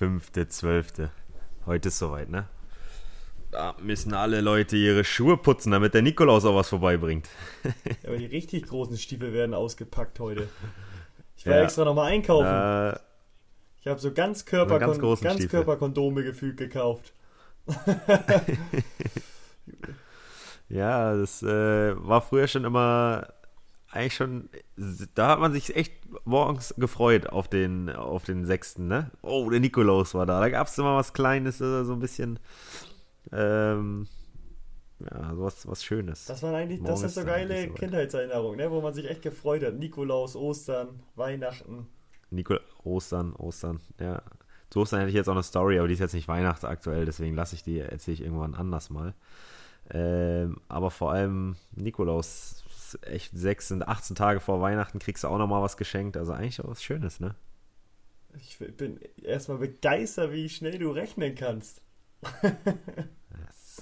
5.12. Heute ist soweit, ne? Da müssen alle Leute ihre Schuhe putzen, damit der Nikolaus auch was vorbeibringt. Ja, aber die richtig großen Stiefel werden ausgepackt heute. Ich war ja. extra nochmal einkaufen. Äh, ich habe so ganz, Körperkon ganz, ganz Körperkondome gefühlt gekauft. ja, das äh, war früher schon immer eigentlich schon, da hat man sich echt morgens gefreut auf den, auf den 6. Ne? Oh, der Nikolaus war da. Da gab es immer was Kleines, so ein bisschen, ähm, ja, sowas was Schönes. Das waren eigentlich, Morgen das sind so geile so Kindheitserinnerungen, ne? wo man sich echt gefreut hat. Nikolaus, Ostern, Weihnachten. Nikol Ostern, Ostern, ja. Zu Ostern hätte ich jetzt auch eine Story, aber die ist jetzt nicht Weihnachten aktuell, deswegen lasse ich die, erzähle ich irgendwann anders mal. Ähm, aber vor allem Nikolaus echt sechs und 18 Tage vor Weihnachten kriegst du auch nochmal was geschenkt. Also eigentlich auch was Schönes, ne? Ich bin erstmal begeistert, wie schnell du rechnen kannst.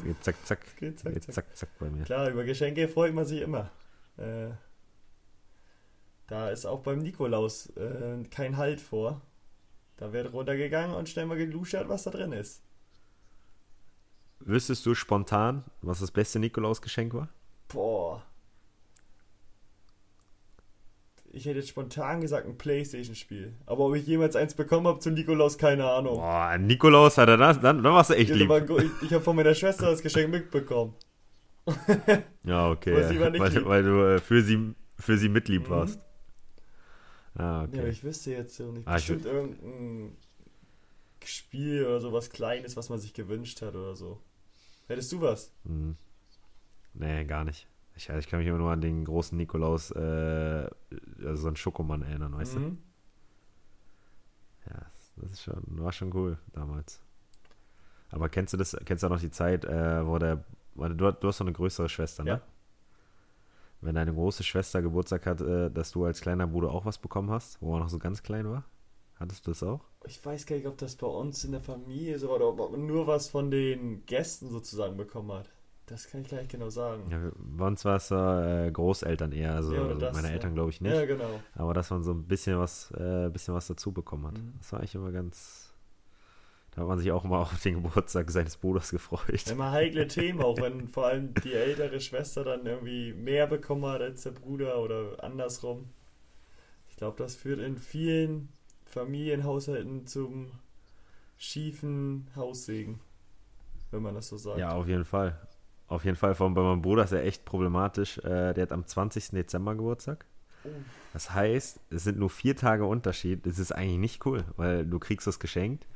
Geht zack, zack. Geht zack, zack, zack, zack bei mir. Klar, über Geschenke freut man sich immer. Äh, da ist auch beim Nikolaus äh, kein Halt vor. Da wird runtergegangen und schnell mal geluschert, was da drin ist. Wüsstest du spontan, was das beste Nikolausgeschenk war? Boah ich hätte jetzt spontan gesagt ein Playstation-Spiel. Aber ob ich jemals eins bekommen habe zu Nikolaus, keine Ahnung. Boah, Nikolaus hat er das, dann, dann warst du echt lieb. ich, ich habe von meiner Schwester das Geschenk mitbekommen. ja, okay. weil, weil, du äh, für, sie, für sie mitlieb mhm. warst. Ah, okay. Ja, aber ich wüsste jetzt so nicht. Ah, Bestimmt irgendein Spiel oder so was Kleines, was man sich gewünscht hat oder so. Hättest du was? Mhm. Nee, gar nicht. Ich, ich kann mich immer nur an den großen Nikolaus, äh, also so einen Schokomann erinnern, weißt mhm. du? Ja, das ist schon, war schon cool damals. Aber kennst du das, kennst du auch noch die Zeit, äh, wo der, du, du hast doch eine größere Schwester, ne? Ja. Wenn deine große Schwester Geburtstag hat, äh, dass du als kleiner Bruder auch was bekommen hast, wo er noch so ganz klein war? Hattest du das auch? Ich weiß gar nicht, ob das bei uns in der Familie so war oder ob man nur was von den Gästen sozusagen bekommen hat. Das kann ich gar nicht genau sagen. Ja, bei uns war es äh, Großeltern eher, also ja, das, meine Eltern ja. glaube ich nicht. Ja, genau. Aber dass man so ein bisschen was, äh, bisschen was dazu bekommen hat. Mhm. Das war eigentlich immer ganz. Da hat man sich auch immer auf den Geburtstag seines Bruders gefreut. Immer heikle Themen, auch wenn vor allem die ältere Schwester dann irgendwie mehr bekommen hat als der Bruder oder andersrum. Ich glaube, das führt in vielen Familienhaushalten zum schiefen Haussegen, wenn man das so sagt. Ja, auf jeden Fall. Auf jeden Fall, von bei meinem Bruder ist er echt problematisch. Äh, der hat am 20. Dezember Geburtstag. Oh. Das heißt, es sind nur vier Tage Unterschied. Das ist eigentlich nicht cool, weil du kriegst das geschenkt,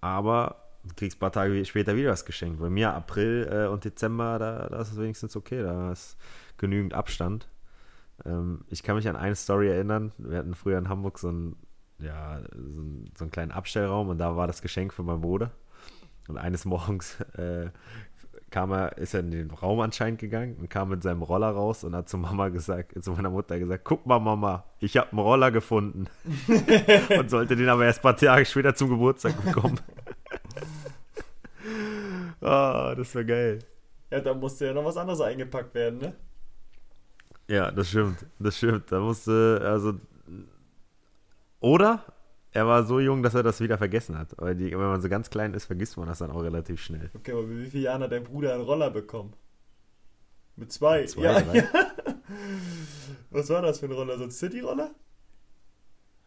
aber du kriegst ein paar Tage später wieder das geschenkt. Bei mir April äh, und Dezember, da, da ist es wenigstens okay, da ist genügend Abstand. Ähm, ich kann mich an eine Story erinnern. Wir hatten früher in Hamburg so einen, ja, so einen, so einen kleinen Abstellraum und da war das Geschenk für meinen Bruder. Und eines Morgens äh, kam er, ist er in den Raum anscheinend gegangen und kam mit seinem Roller raus und hat zu Mama gesagt, zu meiner Mutter gesagt, guck mal Mama, ich habe einen Roller gefunden. und sollte den aber erst ein paar Tage später zum Geburtstag bekommen. oh, das wäre geil. Ja, da musste ja noch was anderes eingepackt werden, ne? Ja, das stimmt. Das stimmt. Da musste, also. Oder er war so jung, dass er das wieder vergessen hat. Weil die, wenn man so ganz klein ist, vergisst man das dann auch relativ schnell. Okay, aber mit wie vielen Jahren hat dein Bruder einen Roller bekommen? Mit zwei? Mit zwei ja. ja. Was war das für ein Roller? So ein City-Roller?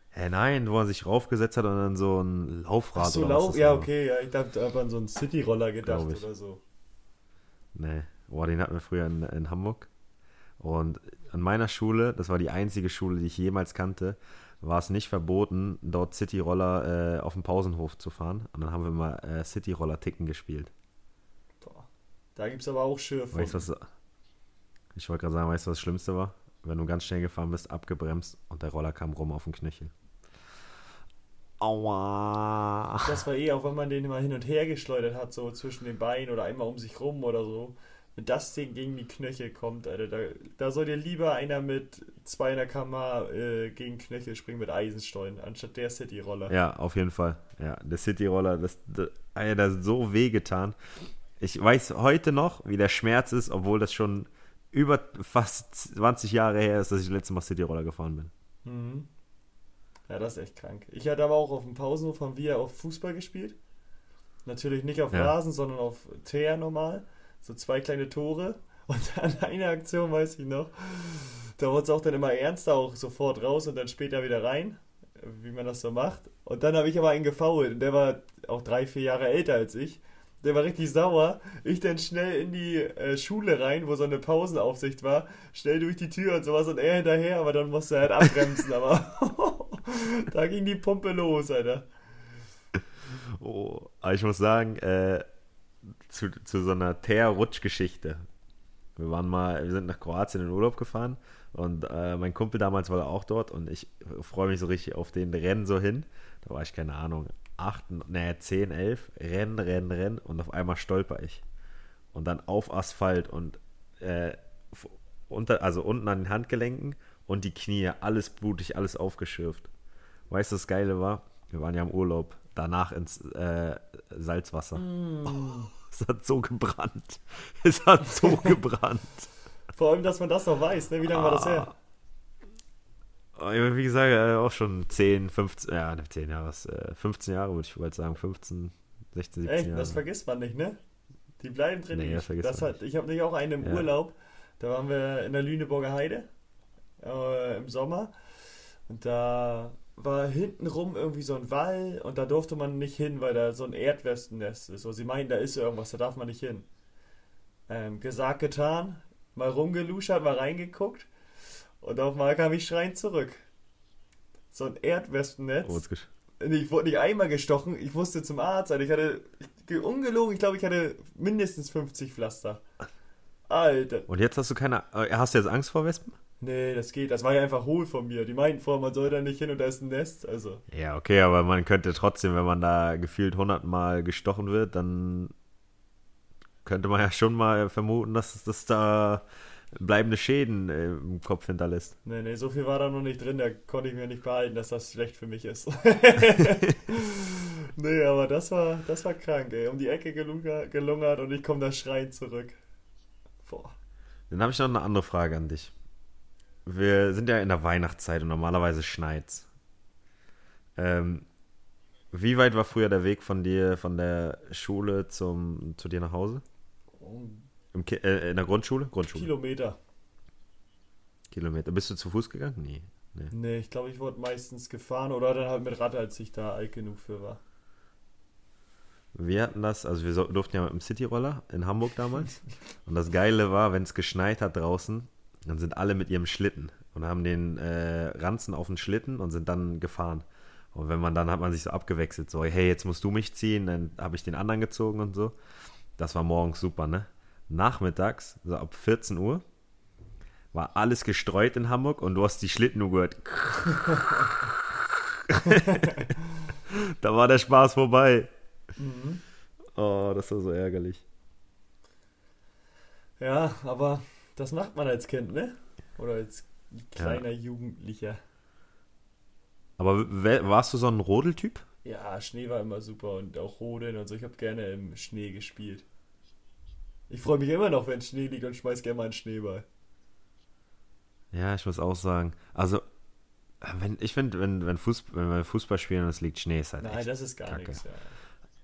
Hä, nein, wo er sich raufgesetzt hat und dann so ein Laufrad Ach so, oder Lauf, Ja, war. okay, ja, ich dachte einfach an so einen City-Roller gedacht oder so. Nee, boah, den hatten wir früher in, in Hamburg. Und an meiner Schule, das war die einzige Schule, die ich jemals kannte, war es nicht verboten, dort City-Roller äh, auf dem Pausenhof zu fahren. Und dann haben wir mal äh, City-Roller-Ticken gespielt. Boah. Da gibt es aber auch Schürfe. Weißt, was, ich wollte gerade sagen, weißt du, was das Schlimmste war? Wenn du ganz schnell gefahren bist, abgebremst und der Roller kam rum auf den Knöchel. Aua. Das war eh, auch wenn man den immer hin und her geschleudert hat, so zwischen den Beinen oder einmal um sich rum oder so wenn das Ding gegen die Knöchel kommt, Alter, da, da soll dir lieber einer mit 200 km äh, gegen Knöchel springen mit Eisenstollen, anstatt der City-Roller. Ja, auf jeden Fall. Ja, der City-Roller, das, das, Alter, das hat so wehgetan. Ich weiß heute noch, wie der Schmerz ist, obwohl das schon über fast 20 Jahre her ist, dass ich das letzte Mal City-Roller gefahren bin. Mhm. Ja, das ist echt krank. Ich hatte aber auch auf dem Pausenhof haben wir auf Fußball gespielt. Natürlich nicht auf Ja. Rasen, sondern auf Teer normal. So zwei kleine Tore. Und an einer Aktion weiß ich noch, da wurde es auch dann immer ernster, auch sofort raus und dann später wieder rein, wie man das so macht. Und dann habe ich aber einen gefoult und der war auch drei, vier Jahre älter als ich. Der war richtig sauer. Ich dann schnell in die äh, Schule rein, wo so eine Pausenaufsicht war, schnell durch die Tür und sowas und er hinterher, aber dann musste er halt abbremsen, aber da ging die Pumpe los, Alter. Oh, aber ich muss sagen, äh, zu, zu so einer Teer-Rutsch-Geschichte. Wir waren mal, wir sind nach Kroatien in Urlaub gefahren und äh, mein Kumpel damals war auch dort und ich freue mich so richtig auf den Rennen so hin. Da war ich, keine Ahnung, 8, nee, 10, 11, Rennen, Rennen, Rennen und auf einmal stolper ich. Und dann auf Asphalt und äh, unter, also unten an den Handgelenken und die Knie, alles blutig, alles aufgeschürft. Weißt du, das Geile war? Wir waren ja im Urlaub, danach ins äh, Salzwasser. Mm. Es hat so gebrannt. Es hat so gebrannt. Vor allem, dass man das noch weiß, ne? Wie lange war das her? Aber Wie gesagt, äh, auch schon 10, 15, ja, ne, 10 Jahre, was, äh, 15 Jahre würde ich bald sagen, 15, 16, 17 Echt, Jahre. das vergisst man nicht, ne? Die bleiben drin. Nee, das vergisst das man hat, ich habe nicht auch einen im Ja. Urlaub. Da waren wir in der Lüneburger Heide äh, im Sommer. Und da war hintenrum irgendwie so ein Wall und da durfte man nicht hin, weil da so ein Erdwespennest ist. So, sie meinen, da ist irgendwas, da darf man nicht hin. Ähm, gesagt, getan, mal rumgeluschert, mal reingeguckt und auf einmal kam ich schreiend zurück. So ein Erdwespennetz. Oh, Ich wurde nicht einmal gestochen, ich musste zum Arzt. Also ich hatte, ich, ungelogen, ich glaube, ich hatte mindestens 50 Pflaster. Alter. Und jetzt hast du keine, äh, hast du jetzt Angst vor Wespen? Nee, das geht. Das war ja einfach hohl von mir. Die meinten vorher, man soll da nicht hin und da ist ein Nest. Also, Ja, okay, aber man könnte trotzdem, wenn man da gefühlt 100 Mal gestochen wird, dann könnte man ja schon mal vermuten, dass das da bleibende Schäden äh, im Kopf hinterlässt. nee, nee, so viel war da noch nicht drin. Da konnte ich mir nicht behalten, dass das schlecht für mich ist. nee, aber das war, das war krank, ey. Um die Ecke gelungert, gelungert und ich komme da schreiend zurück. Boah. Dann habe ich noch eine andere Frage an dich. Wir sind ja in der Weihnachtszeit und normalerweise schneit's. Ähm, wie weit war früher der Weg von dir, von der Schule zum, zu dir nach Hause? Im äh, in der Grundschule? Grundschule. Kilometer. Kilometer. Bist du zu Fuß gegangen? Nee. nee. Nee, ich glaube, ich wurde meistens gefahren oder dann halt mit Rad, als ich da alt genug für war. Wir hatten das, also wir durften ja mit dem Cityroller in Hamburg damals. Und das Geile war, wenn es geschneit hat draußen, dann sind alle mit ihrem Schlitten und haben den äh, Ranzen auf den Schlitten und sind dann gefahren. Und wenn man dann hat man sich so abgewechselt, so, hey, jetzt musst du mich ziehen, dann habe ich den anderen gezogen und so. Das war morgens super, ne? Nachmittags, so ab 14 Uhr, war alles gestreut in Hamburg und du hast die Schlitten nur gehört. da war der Spaß vorbei. Mhm. Oh, das war so ärgerlich. Ja, aber das macht man als Kind, ne? Oder als kleiner Jugendlicher. Aber warst du so ein Rodeltyp? Ja, Schnee war immer super und auch Rodeln und so. Ich habe gerne im Schnee gespielt. Ich freue mich immer noch, wenn Schnee liegt und schmeiß gerne mal einen Schneeball. Ja, ich muss auch sagen. Also, wenn, ich finde, wenn, wenn, Fußball, wenn wir Fußball spielen und es liegt Schnee, ist halt Nein, das ist gar nichts. Ja.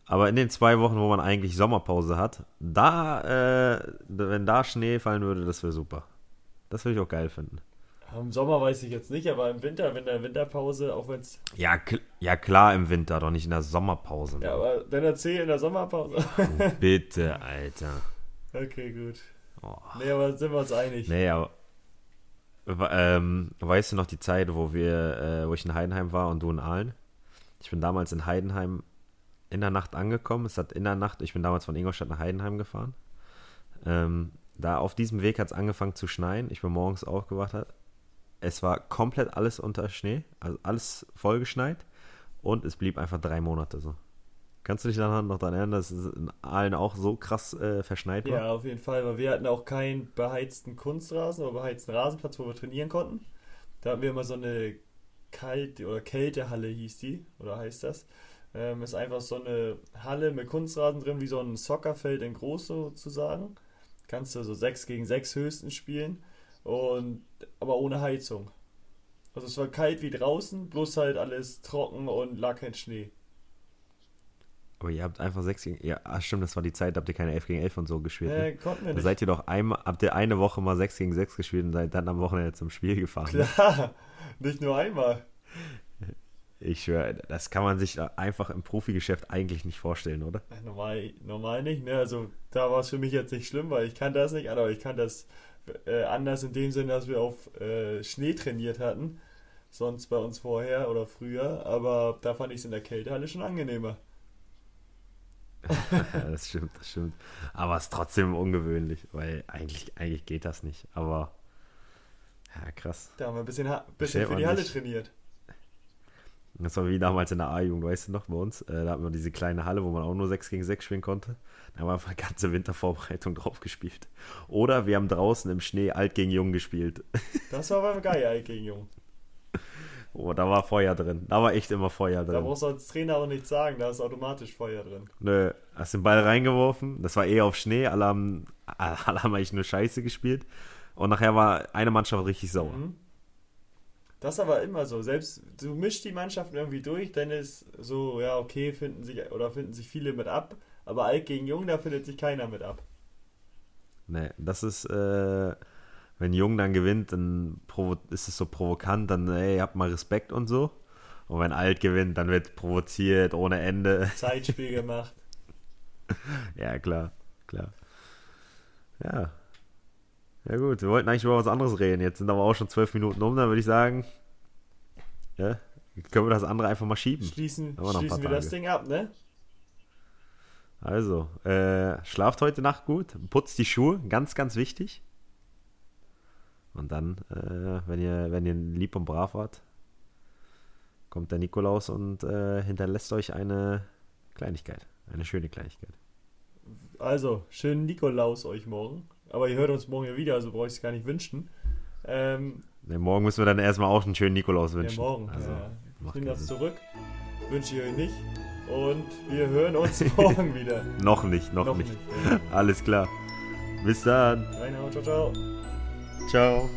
Aber in den zwei Wochen, wo man eigentlich Sommerpause hat, da, äh, wenn da Schnee fallen würde, das wäre super. Das würde ich auch geil finden. Im Sommer weiß ich jetzt nicht, aber im Winter, wenn der Winterpause, auch wenn es. Ja, kl ja, klar im Winter, doch nicht in der Sommerpause. Ja, aber dann erzähl in der Sommerpause. Bitte, Alter. okay, gut. Oh. Nee, aber sind wir uns einig. Nee, aber. Ähm, weißt du noch die Zeit, wo wir, äh, wo ich in Heidenheim war und du in Aalen? Ich bin damals in Heidenheim in der Nacht angekommen. Es hat in der Nacht, ich bin damals von Ingolstadt nach Heidenheim gefahren. Ähm, da auf diesem Weg hat es angefangen zu schneien. Ich bin morgens aufgewacht. Es war komplett alles unter Schnee, also alles vollgeschneit und es blieb einfach drei Monate so. Kannst du dich daran noch daran erinnern, dass es in Aalen auch so krass äh, verschneit war? Ja, auf jeden Fall, weil wir hatten auch keinen beheizten Kunstrasen oder beheizten Rasenplatz, wo wir trainieren konnten. Da hatten wir immer so eine Kalt- oder Kältehalle hieß die, oder heißt das. Ähm, ist einfach so eine Halle mit Kunstrasen drin, wie so ein Soccerfeld in groß sozusagen. Kannst du so 6 gegen 6 höchstens spielen, und, aber ohne Heizung. Also es war kalt wie draußen, bloß halt alles trocken und lag kein Schnee. Aber ihr habt einfach 6 gegen. Ja, ach stimmt, das war die Zeit, da habt ihr keine 11 gegen 11 und so gespielt. Äh, Ne? konnten wir Da nicht. seid ihr doch einmal, habt ihr eine Woche mal 6 gegen 6 gespielt und seid dann am Wochenende zum Spiel gefahren. ne? Klar, nicht nur einmal. Ich schwöre, das kann man sich einfach im Profigeschäft eigentlich nicht vorstellen, oder? Normal, normal nicht, ne? Also da war es für mich jetzt nicht schlimm, weil ich kann das nicht, aber ich kann das äh, anders in dem Sinne, dass wir auf äh, Schnee trainiert hatten. Sonst bei uns vorher oder früher, aber da fand ich es in der Kältehalle schon angenehmer. Das stimmt, das stimmt. Aber es ist trotzdem ungewöhnlich, weil eigentlich, eigentlich geht das nicht. Aber ja, krass. Da haben wir ein bisschen, ha bisschen für die Halle nicht. trainiert. Das war wie damals in der A-Jugend, weißt du noch, bei uns. Äh, da hatten wir diese kleine Halle, wo man auch nur 6 gegen 6 spielen konnte. Da haben wir einfach ganze Wintervorbereitung drauf gespielt. Oder wir haben draußen im Schnee alt gegen jung gespielt. Das war beim Geil gegen Jung. Oh, da war Feuer drin. Da war echt immer Feuer Da drin. brauchst du als Trainer auch nichts sagen, da ist automatisch Feuer drin. Nö, hast den Ball reingeworfen. Das war eh auf Schnee. Alle haben, alle haben eigentlich nur Scheiße gespielt. Und nachher war eine Mannschaft richtig sauer. Mhm. Das ist aber immer so. Selbst du mischst die Mannschaften irgendwie durch, dann ist so, ja, okay, finden sich oder finden sich viele mit ab. Aber alt gegen jung, da findet sich keiner mit ab. Nee, das ist, äh, wenn Jung dann gewinnt, dann ist es so provokant, dann, ey, habt mal Respekt und so. Und wenn Alt gewinnt, dann wird provoziert ohne Ende. Zeitspiel gemacht. ja, klar, klar. Ja. Ja gut, wir wollten eigentlich über was anderes reden. Jetzt sind aber auch schon zwölf Minuten um, dann würde ich sagen, ja, können wir das andere einfach mal schieben. Schließen, wir schließen wir das. Ding ab, ne? Also, äh, schlaft heute Nacht gut, putzt die Schuhe, ganz, ganz wichtig. Und dann, äh, wenn ihr, wenn ihr lieb und brav wart, kommt der Nikolaus und äh, hinterlässt euch eine Kleinigkeit, eine schöne Kleinigkeit. Also, schönen Nikolaus euch morgen. Aber ihr hört uns morgen ja wieder, also brauche ich es gar nicht wünschen. Ähm, Ne, morgen müssen wir dann erstmal auch einen schönen Nikolaus ja, wünschen. morgen. Also, ja. Ich nehme das zurück. Wünsche ich euch nicht. Und wir hören uns morgen wieder. Noch nicht, noch, nicht. Ja. Alles klar. Bis dann. Reinhard, ciao, ciao. Ciao.